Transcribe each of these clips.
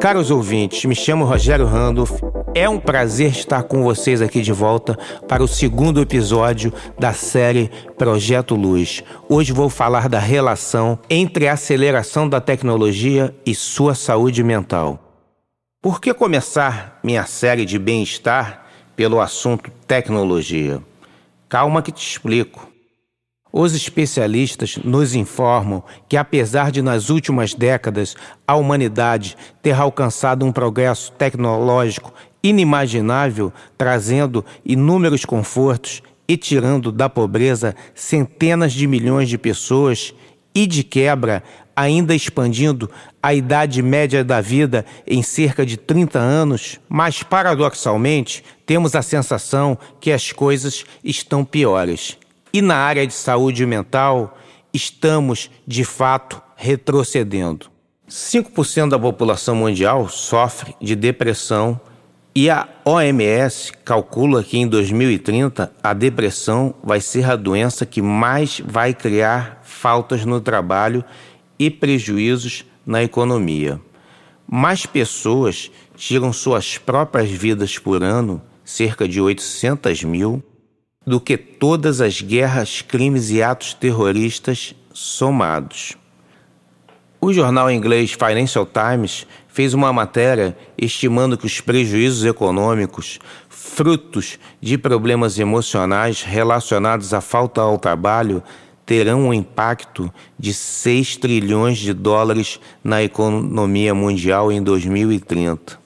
Caros ouvintes, me chamo Rogério Randolph. É um prazer estar com vocês aqui de volta para o segundo episódio da série Projeto Luz. Hoje vou falar da relação entre a aceleração da tecnologia e sua saúde mental. Por que começar minha série de bem-estar pelo assunto tecnologia? Calma que te explico. Os especialistas nos informam que, apesar de nas últimas décadas a humanidade ter alcançado um progresso tecnológico inimaginável, trazendo inúmeros confortos e tirando da pobreza centenas de milhões de pessoas, e de quebra, ainda expandindo a idade média da vida em cerca de 30 anos, mas paradoxalmente temos a sensação que as coisas estão piores. E na área de saúde mental, estamos, de fato, retrocedendo. 5% da população mundial sofre de depressão e a OMS calcula que em 2030 a depressão vai ser a doença que mais vai criar faltas no trabalho e prejuízos na economia. Mais pessoas tiram suas próprias vidas por ano, cerca de 800 mil, do que todas as guerras, crimes e atos terroristas somados. O jornal inglês Financial Times fez uma matéria estimando que os prejuízos econômicos, frutos de problemas emocionais relacionados à falta ao trabalho, terão um impacto de 6 trilhões de dólares na economia mundial em 2030.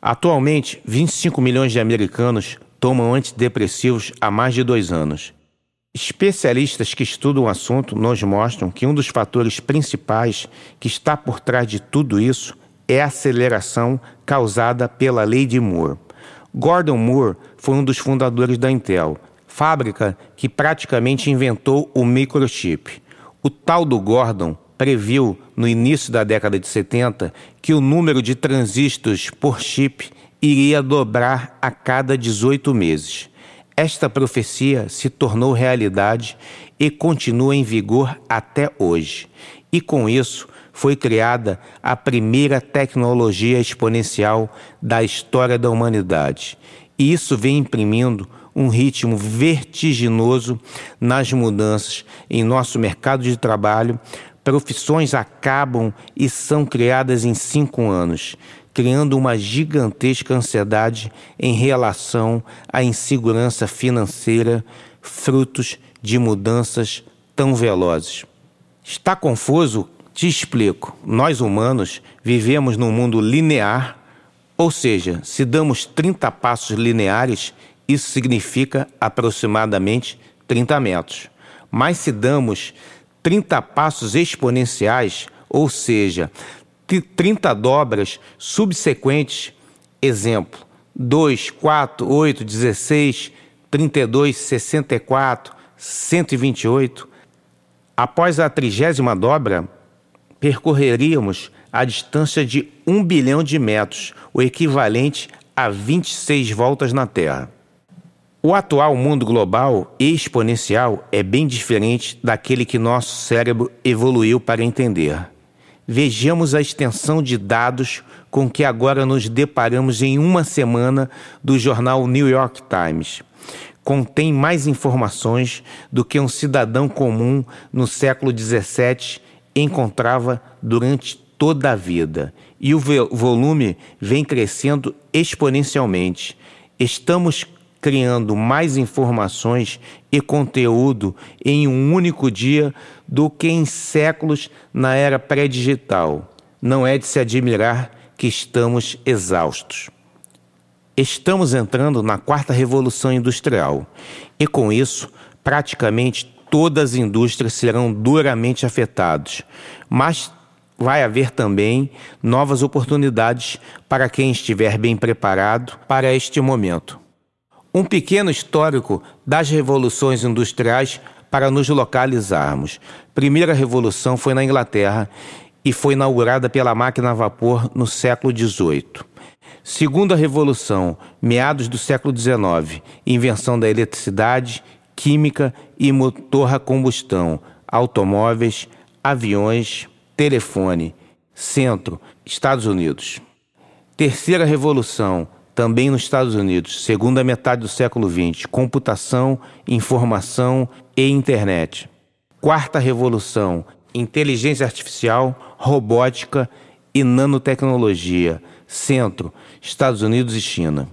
Atualmente, 25 milhões de americanos tomam antidepressivos há mais de dois anos. Especialistas que estudam o assunto nos mostram que um dos fatores principais que está por trás de tudo isso é a aceleração causada pela lei de Moore. Gordon Moore foi um dos fundadores da Intel, fábrica que praticamente inventou o microchip. O tal do Gordon previu, no início da década de 70, que o número de transistores por chip iria dobrar a cada 18 meses. Esta profecia se tornou realidade e continua em vigor até hoje. E com isso foi criada a primeira tecnologia exponencial da história da humanidade. E isso vem imprimindo um ritmo vertiginoso nas mudanças em nosso mercado de trabalho. Profissões acabam e são criadas em cinco anos criando uma gigantesca ansiedade em relação à insegurança financeira, frutos de mudanças tão velozes. Está confuso? Te explico. Nós humanos vivemos num mundo linear, ou seja, se damos 30 passos lineares, isso significa aproximadamente 30 metros. Mas se damos 30 passos exponenciais, ou seja, 30 dobras subsequentes, exemplo, 2, 4, 8, 16, 32, 64, 128. Após a trigésima dobra, percorreríamos a distância de 1 bilhão de metros, o equivalente a 26 voltas na Terra. O atual mundo global e exponencial é bem diferente daquele que nosso cérebro evoluiu para entender. Vejamos a extensão de dados com que agora nos deparamos em uma semana do jornal New York Times. Contém mais informações do que um cidadão comum no século XVII encontrava durante toda a vida. E o volume vem crescendo exponencialmente. Estamos criando mais informações e conteúdo em um único dia do que em séculos na era pré-digital. Não é de se admirar que estamos exaustos. Estamos entrando na quarta revolução industrial e, com isso, praticamente todas as indústrias serão duramente afetadas, mas vai haver também novas oportunidades para quem estiver bem preparado para este momento. Um pequeno histórico das revoluções industriais para nos localizarmos. Primeira revolução foi na Inglaterra e foi inaugurada pela máquina a vapor no século XVIII. Segunda revolução, meados do século XIX, invenção da eletricidade, química e motor a combustão, automóveis, aviões, telefone. Centro, Estados Unidos. Terceira revolução, também nos Estados Unidos, segunda metade do século XX, computação, informação e internet. Quarta revolução, inteligência artificial, robótica e nanotecnologia, centro, Estados Unidos e China.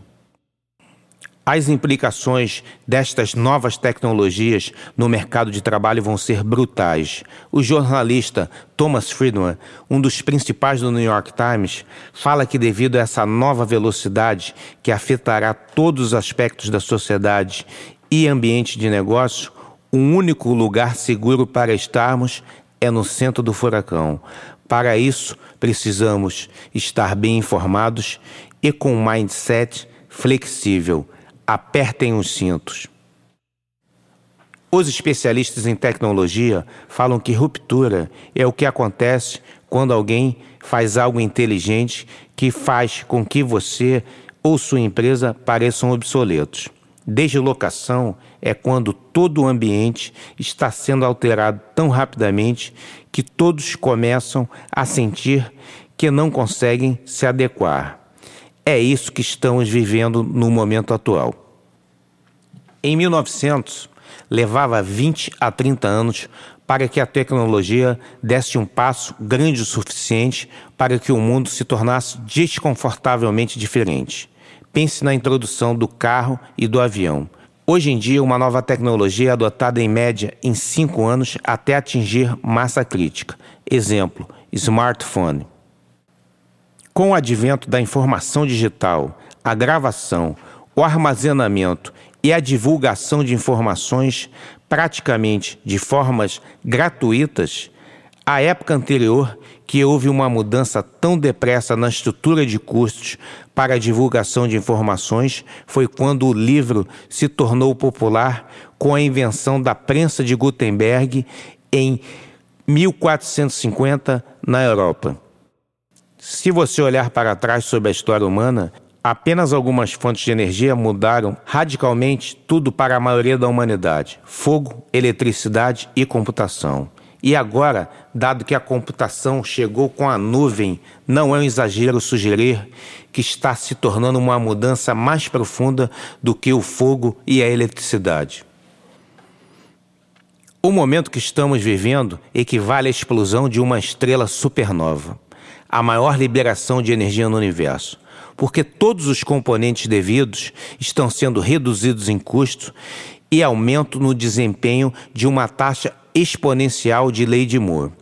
As implicações destas novas tecnologias no mercado de trabalho vão ser brutais. O jornalista Thomas Friedman, um dos principais do New York Times, fala que, devido a essa nova velocidade que afetará todos os aspectos da sociedade e ambiente de negócio, um único lugar seguro para estarmos é no centro do furacão. Para isso, precisamos estar bem informados e com um mindset flexível apertem os cintos. Os especialistas em tecnologia falam que ruptura é o que acontece quando alguém faz algo inteligente que faz com que você ou sua empresa pareçam obsoletos. Deslocação é quando todo o ambiente está sendo alterado tão rapidamente que todos começam a sentir que não conseguem se adequar. É isso que estamos vivendo no momento atual. Em 1900, levava 20 a 30 anos para que a tecnologia desse um passo grande o suficiente para que o mundo se tornasse desconfortavelmente diferente. Pense na introdução do carro e do avião. Hoje em dia, uma nova tecnologia é adotada em média em cinco anos até atingir massa crítica. Exemplo: smartphone. Com o advento da informação digital, a gravação, o armazenamento e a divulgação de informações praticamente de formas gratuitas, à época anterior que houve uma mudança tão depressa na estrutura de custos para a divulgação de informações foi quando o livro se tornou popular com a invenção da prensa de Gutenberg em 1450 na Europa. Se você olhar para trás sobre a história humana, apenas algumas fontes de energia mudaram radicalmente tudo para a maioria da humanidade: fogo, eletricidade e computação. E agora, dado que a computação chegou com a nuvem, não é um exagero sugerir que está se tornando uma mudança mais profunda do que o fogo e a eletricidade. O momento que estamos vivendo equivale à explosão de uma estrela supernova a maior liberação de energia no universo, porque todos os componentes devidos estão sendo reduzidos em custo e aumento no desempenho de uma taxa exponencial de lei de Moore.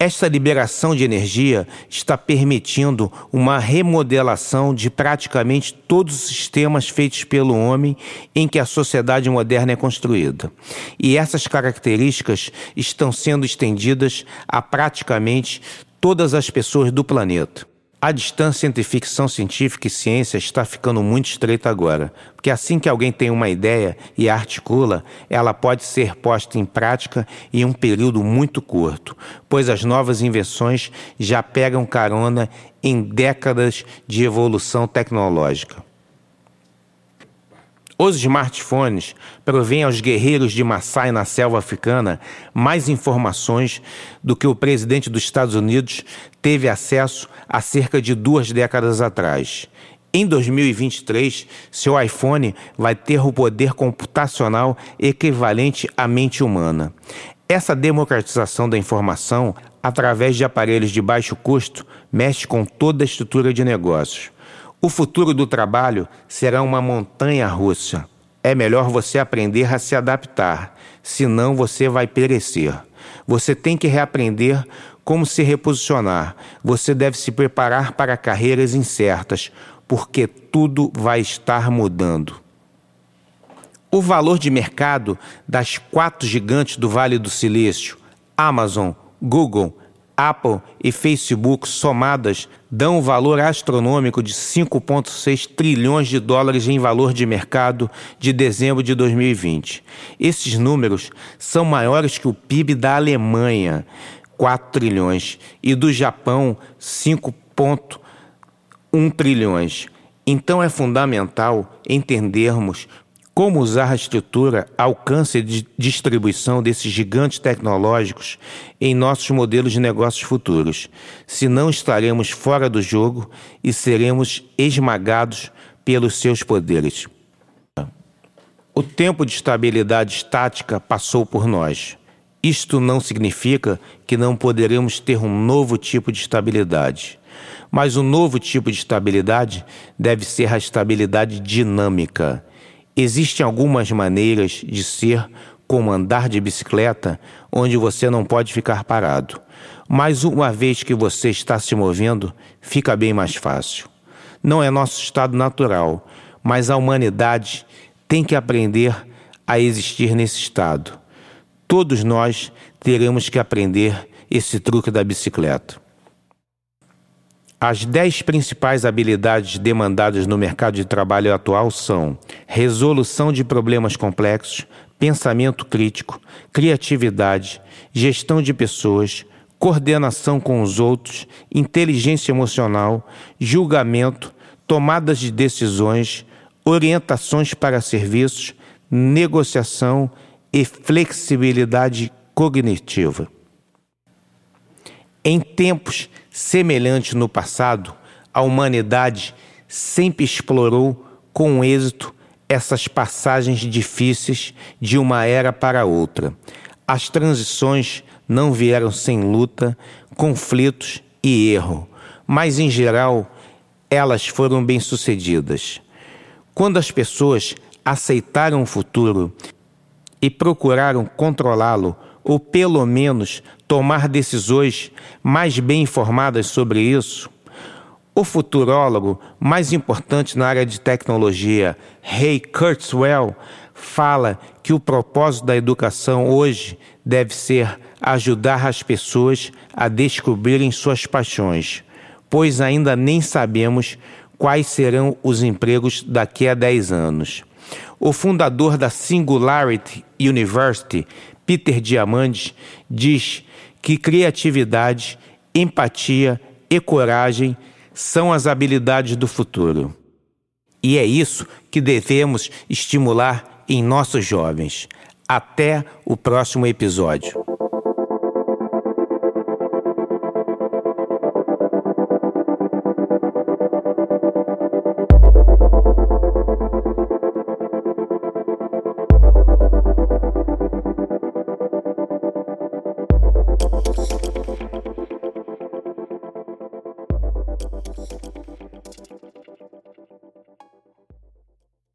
Esta liberação de energia está permitindo uma remodelação de praticamente todos os sistemas feitos pelo homem em que a sociedade moderna é construída. E essas características estão sendo estendidas a praticamente todas as pessoas do planeta. A distância entre ficção científica e ciência está ficando muito estreita agora, porque assim que alguém tem uma ideia e a articula, ela pode ser posta em prática em um período muito curto, pois as novas invenções já pegam carona em décadas de evolução tecnológica. Os smartphones provêm aos guerreiros de Maasai na selva africana mais informações do que o presidente dos Estados Unidos teve acesso há cerca de duas décadas atrás. Em 2023, seu iPhone vai ter o poder computacional equivalente à mente humana. Essa democratização da informação, através de aparelhos de baixo custo, mexe com toda a estrutura de negócios. O futuro do trabalho será uma montanha russa. É melhor você aprender a se adaptar, senão você vai perecer. Você tem que reaprender como se reposicionar. Você deve se preparar para carreiras incertas, porque tudo vai estar mudando. O valor de mercado das quatro gigantes do Vale do Silício, Amazon, Google, Apple e Facebook somadas dão um valor astronômico de 5,6 trilhões de dólares em valor de mercado de dezembro de 2020. Esses números são maiores que o PIB da Alemanha, 4 trilhões, e do Japão, 5,1 trilhões. Então é fundamental entendermos como usar a estrutura, alcance de distribuição desses gigantes tecnológicos em nossos modelos de negócios futuros. Senão estaremos fora do jogo e seremos esmagados pelos seus poderes. O tempo de estabilidade estática passou por nós. Isto não significa que não poderemos ter um novo tipo de estabilidade. Mas o novo tipo de estabilidade deve ser a estabilidade dinâmica Existem algumas maneiras de ser como andar de bicicleta, onde você não pode ficar parado. Mas uma vez que você está se movendo, fica bem mais fácil. Não é nosso estado natural, mas a humanidade tem que aprender a existir nesse estado. Todos nós teremos que aprender esse truque da bicicleta. As dez principais habilidades demandadas no mercado de trabalho atual são resolução de problemas complexos, pensamento crítico, criatividade, gestão de pessoas, coordenação com os outros, inteligência emocional, julgamento, tomadas de decisões, orientações para serviços, negociação e flexibilidade cognitiva. Em tempos semelhantes no passado, a humanidade sempre explorou com êxito essas passagens difíceis de uma era para outra. As transições não vieram sem luta, conflitos e erro, mas em geral elas foram bem-sucedidas. Quando as pessoas aceitaram o futuro e procuraram controlá-lo, ou pelo menos tomar decisões mais bem informadas sobre isso? O futurólogo mais importante na área de tecnologia, Ray Kurzweil, fala que o propósito da educação hoje deve ser ajudar as pessoas a descobrirem suas paixões, pois ainda nem sabemos quais serão os empregos daqui a 10 anos. O fundador da Singularity University, Peter Diamandis, diz que criatividade, empatia e coragem são as habilidades do futuro. E é isso que devemos estimular em nossos jovens. Até o próximo episódio.